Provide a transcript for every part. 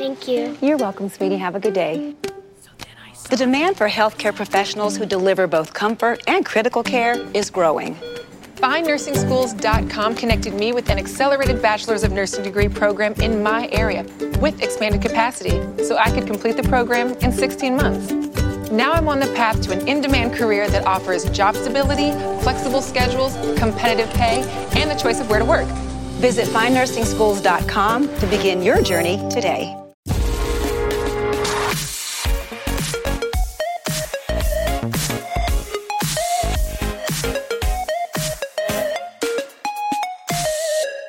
Thank you. You're welcome, sweetie. Have a good day. The demand for healthcare professionals who deliver both comfort and critical care is growing. FindNursingSchools.com connected me with an accelerated Bachelor's of Nursing degree program in my area with expanded capacity so I could complete the program in 16 months. Now I'm on the path to an in demand career that offers job stability, flexible schedules, competitive pay, and the choice of where to work. Visit findnursingschools.com to begin your journey today.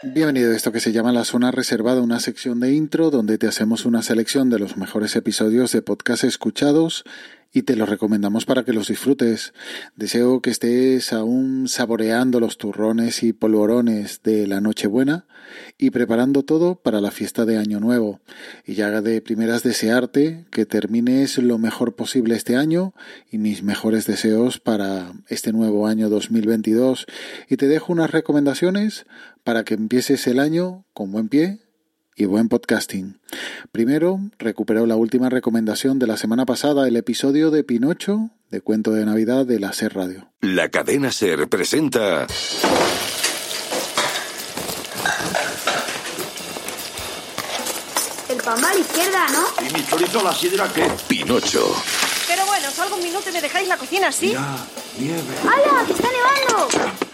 Bienvenido a esto que se llama La Zona Reservada, una sección de intro donde te hacemos una selección de los mejores episodios de podcast escuchados y te los recomendamos para que los disfrutes. Deseo que estés aún saboreando los turrones y polvorones de la Nochebuena y preparando todo para la fiesta de Año Nuevo. Y ya de primeras desearte que termines lo mejor posible este año y mis mejores deseos para este nuevo año 2022. Y te dejo unas recomendaciones para que empieces el año con buen pie y buen podcasting. Primero, recupero la última recomendación de la semana pasada, el episodio de Pinocho, de Cuento de Navidad de la SER Radio. La cadena SER presenta... El pan va a la izquierda, ¿no? ¿Y mi chorizo a la sidra qué? Pinocho. Pero bueno, salgo un minuto y me dejáis la cocina así. Mira, nieve. ¡Hala, que está nevando!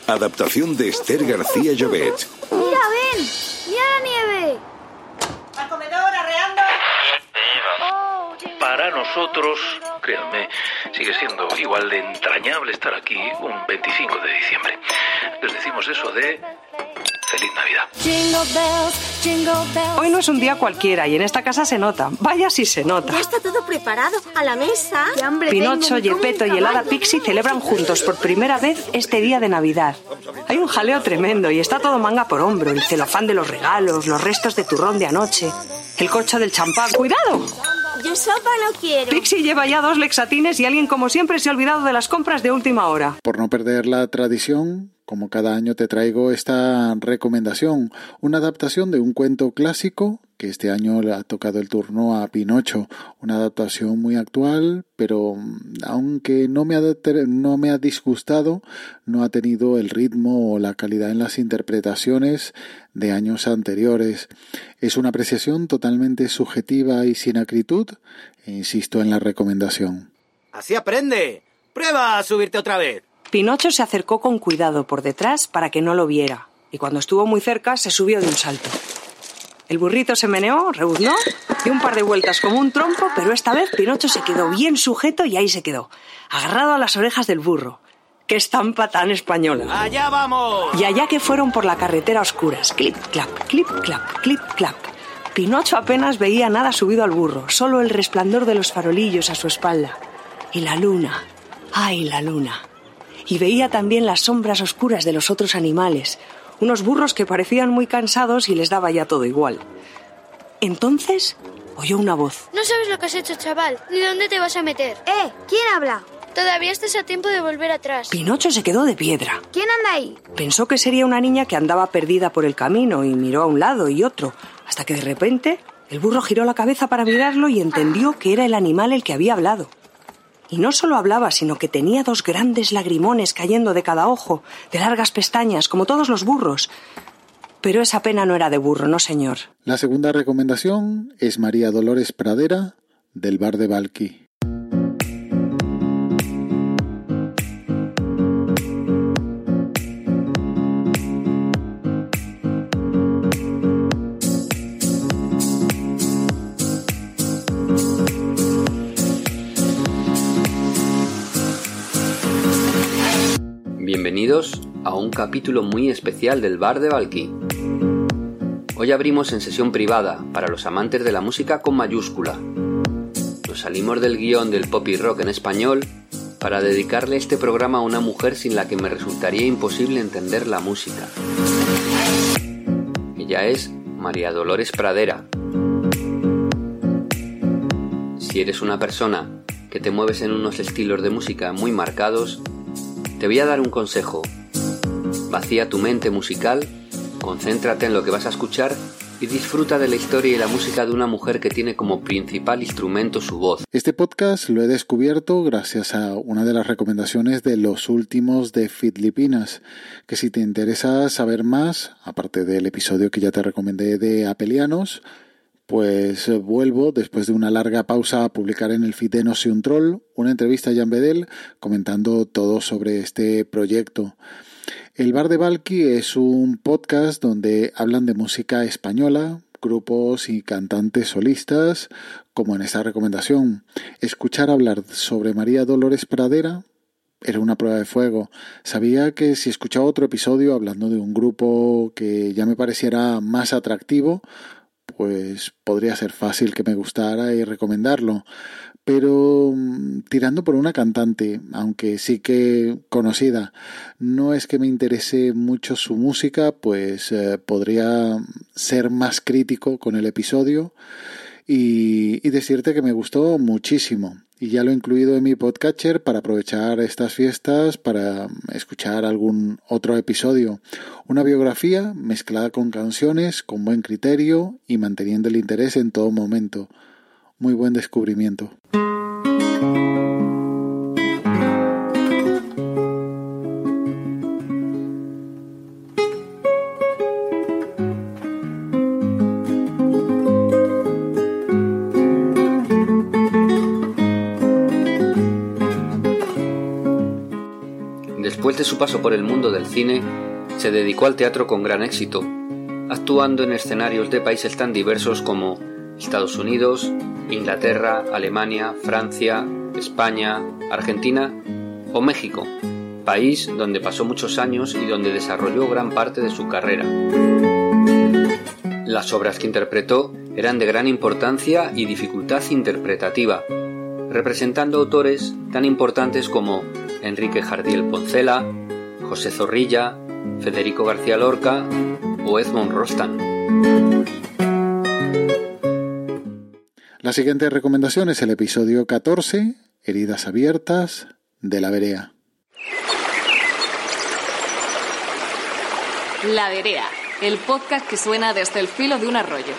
Adaptación de Esther García Llobet. ¡Mira, ven! ¡Mira Para nosotros, créanme, sigue siendo igual de entrañable estar aquí un 25 de diciembre. Les decimos eso de feliz Navidad. Hoy no es un día cualquiera y en esta casa se nota. Vaya si se nota. Ya está todo preparado. A la mesa. ¡Qué hambre Pinocho! Gepetto y el hada Pixie celebran juntos por primera vez este día de Navidad. Hay un jaleo tremendo y está todo manga por hombro. El celofán de los regalos, los restos de turrón de anoche, el corcho del champán. ¡Cuidado! Yo sopa no quiero. Pixie lleva ya dos lexatines y alguien como siempre se ha olvidado de las compras de última hora. Por no perder la tradición, como cada año te traigo esta recomendación, una adaptación de un cuento clásico que este año le ha tocado el turno a Pinocho, una adaptación muy actual, pero mm, aunque no me ha, no me ha disgustado, no ha tenido el ritmo o la calidad en las interpretaciones de años anteriores. Es una apreciación totalmente subjetiva y sin acritud, e insisto en la recomendación. Así aprende. Prueba a subirte otra vez. Pinocho se acercó con cuidado por detrás para que no lo viera, y cuando estuvo muy cerca se subió de un salto. El burrito se meneó, rebuznó, dio un par de vueltas como un trompo, pero esta vez Pinocho se quedó bien sujeto y ahí se quedó, agarrado a las orejas del burro. ¡Qué estampa tan española! ¡Allá vamos! Y allá que fueron por la carretera a oscuras, clip, clap, clip, clap, clip, clap. Pinocho apenas veía nada subido al burro, solo el resplandor de los farolillos a su espalda. Y la luna, ay, la luna. Y veía también las sombras oscuras de los otros animales, unos burros que parecían muy cansados y les daba ya todo igual. Entonces oyó una voz. No sabes lo que has hecho, chaval. ¿Ni dónde te vas a meter? ¡Eh! ¿Quién habla? Todavía estás a tiempo de volver atrás. Pinocho se quedó de piedra. ¿Quién anda ahí? Pensó que sería una niña que andaba perdida por el camino y miró a un lado y otro, hasta que de repente el burro giró la cabeza para mirarlo y entendió que era el animal el que había hablado. Y no solo hablaba, sino que tenía dos grandes lagrimones cayendo de cada ojo, de largas pestañas, como todos los burros. Pero esa pena no era de burro, no señor. La segunda recomendación es María Dolores Pradera, del bar de Valky. Bienvenidos a un capítulo muy especial del Bar de Valky. Hoy abrimos en sesión privada para los amantes de la música con mayúscula. Nos salimos del guion del pop y rock en español para dedicarle este programa a una mujer sin la que me resultaría imposible entender la música. Ella es María Dolores Pradera. Si eres una persona que te mueves en unos estilos de música muy marcados, te voy a dar un consejo. Vacía tu mente musical, concéntrate en lo que vas a escuchar y disfruta de la historia y la música de una mujer que tiene como principal instrumento su voz. Este podcast lo he descubierto gracias a una de las recomendaciones de los últimos de Filipinas, que si te interesa saber más, aparte del episodio que ya te recomendé de Apelianos, pues vuelvo después de una larga pausa a publicar en el feed de No soy un troll una entrevista a Jan Bedel comentando todo sobre este proyecto. El Bar de Valky es un podcast donde hablan de música española, grupos y cantantes solistas, como en esta recomendación. Escuchar hablar sobre María Dolores Pradera era una prueba de fuego. Sabía que si escuchaba otro episodio hablando de un grupo que ya me pareciera más atractivo, pues podría ser fácil que me gustara y recomendarlo pero mm, tirando por una cantante, aunque sí que conocida. No es que me interese mucho su música, pues eh, podría ser más crítico con el episodio y, decirte que me gustó muchísimo. Y ya lo he incluido en mi podcatcher para aprovechar estas fiestas para escuchar algún otro episodio. Una biografía mezclada con canciones, con buen criterio y manteniendo el interés en todo momento muy buen descubrimiento. De su paso por el mundo del cine, se dedicó al teatro con gran éxito, actuando en escenarios de países tan diversos como Estados Unidos, Inglaterra, Alemania, Francia, España, Argentina o México, país donde pasó muchos años y donde desarrolló gran parte de su carrera. Las obras que interpretó eran de gran importancia y dificultad interpretativa, representando autores tan importantes como Enrique Jardiel Poncela, José Zorrilla, Federico García Lorca o Edmond Rostand. La siguiente recomendación es el episodio 14, Heridas Abiertas, de la Verea. La Verea, el podcast que suena desde el filo de un arroyo.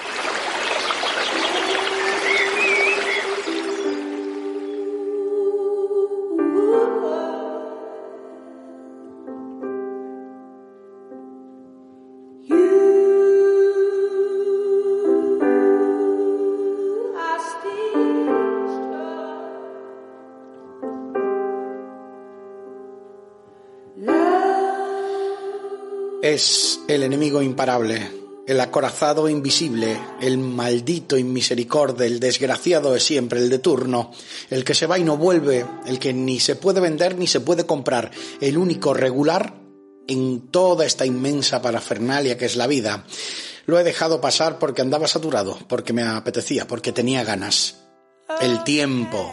Es el enemigo imparable, el acorazado invisible, el maldito inmisericordia, el desgraciado de siempre, el de turno, el que se va y no vuelve, el que ni se puede vender ni se puede comprar, el único regular en toda esta inmensa parafernalia que es la vida. Lo he dejado pasar porque andaba saturado, porque me apetecía, porque tenía ganas. El tiempo,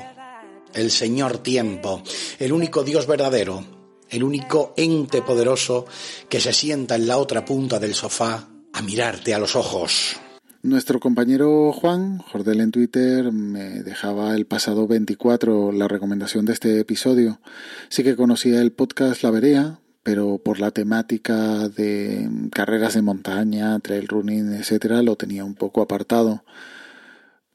el Señor tiempo, el único Dios verdadero, el único ente poderoso que se sienta en la otra punta del sofá a mirarte a los ojos. Nuestro compañero Juan, Jordel en Twitter, me dejaba el pasado 24 la recomendación de este episodio. Sí que conocía el podcast La Verea, pero por la temática de carreras de montaña, trail running, etcétera, lo tenía un poco apartado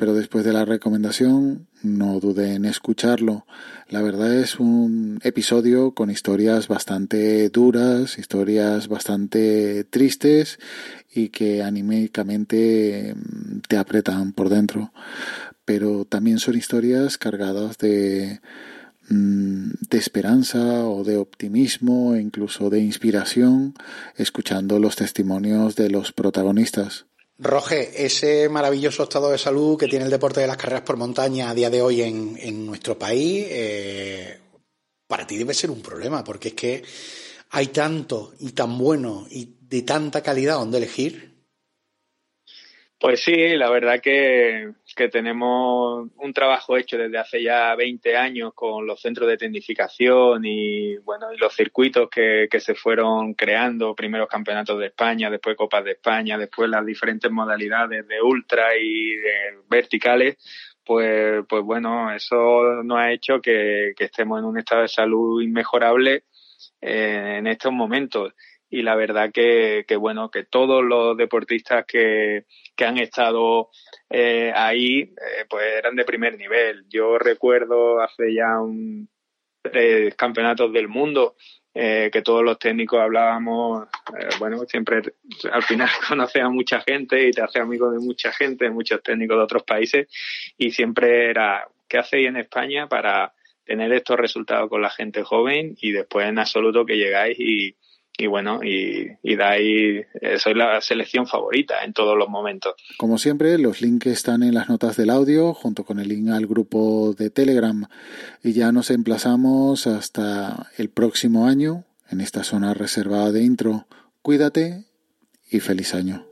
pero después de la recomendación no dudé en escucharlo. La verdad es un episodio con historias bastante duras, historias bastante tristes y que anímicamente mm, te apretan por dentro. Pero también son historias cargadas de, mm, de esperanza o de optimismo e incluso de inspiración escuchando los testimonios de los protagonistas. Roge, ese maravilloso estado de salud que tiene el deporte de las carreras por montaña a día de hoy en, nuestro país, eh, para ti debe ser un problema, porque es que hay tanto y tan bueno y de tanta calidad donde elegir pues sí, la verdad que, tenemos un trabajo hecho desde hace ya 20 años con los centros de tecnificación y bueno y los circuitos que, que se fueron creando, primeros campeonatos de España, después Copas de España, después las diferentes modalidades de ultra y de verticales, pues, pues bueno, eso nos ha hecho que, estemos en un estado de salud inmejorable eh, en estos momentos y la verdad que, que bueno, que todos los deportistas que, que han estado eh, ahí, eh, pues eran de primer nivel. Yo recuerdo hace ya un tres campeonatos del mundo eh, que todos los técnicos hablábamos, eh, bueno, siempre al final conoces a mucha gente y te haces amigo de mucha gente, muchos técnicos de otros países y siempre era, ¿qué hacéis en España para tener estos resultados con la gente joven y después en absoluto que llegáis y, y bueno, y, y dais, eh, soy la selección favorita en todos los momentos. Como siempre, los links están en las notas del audio, junto con el link al grupo de Telegram. Y ya nos emplazamos hasta el próximo año en esta zona reservada de intro. Cuídate y feliz año.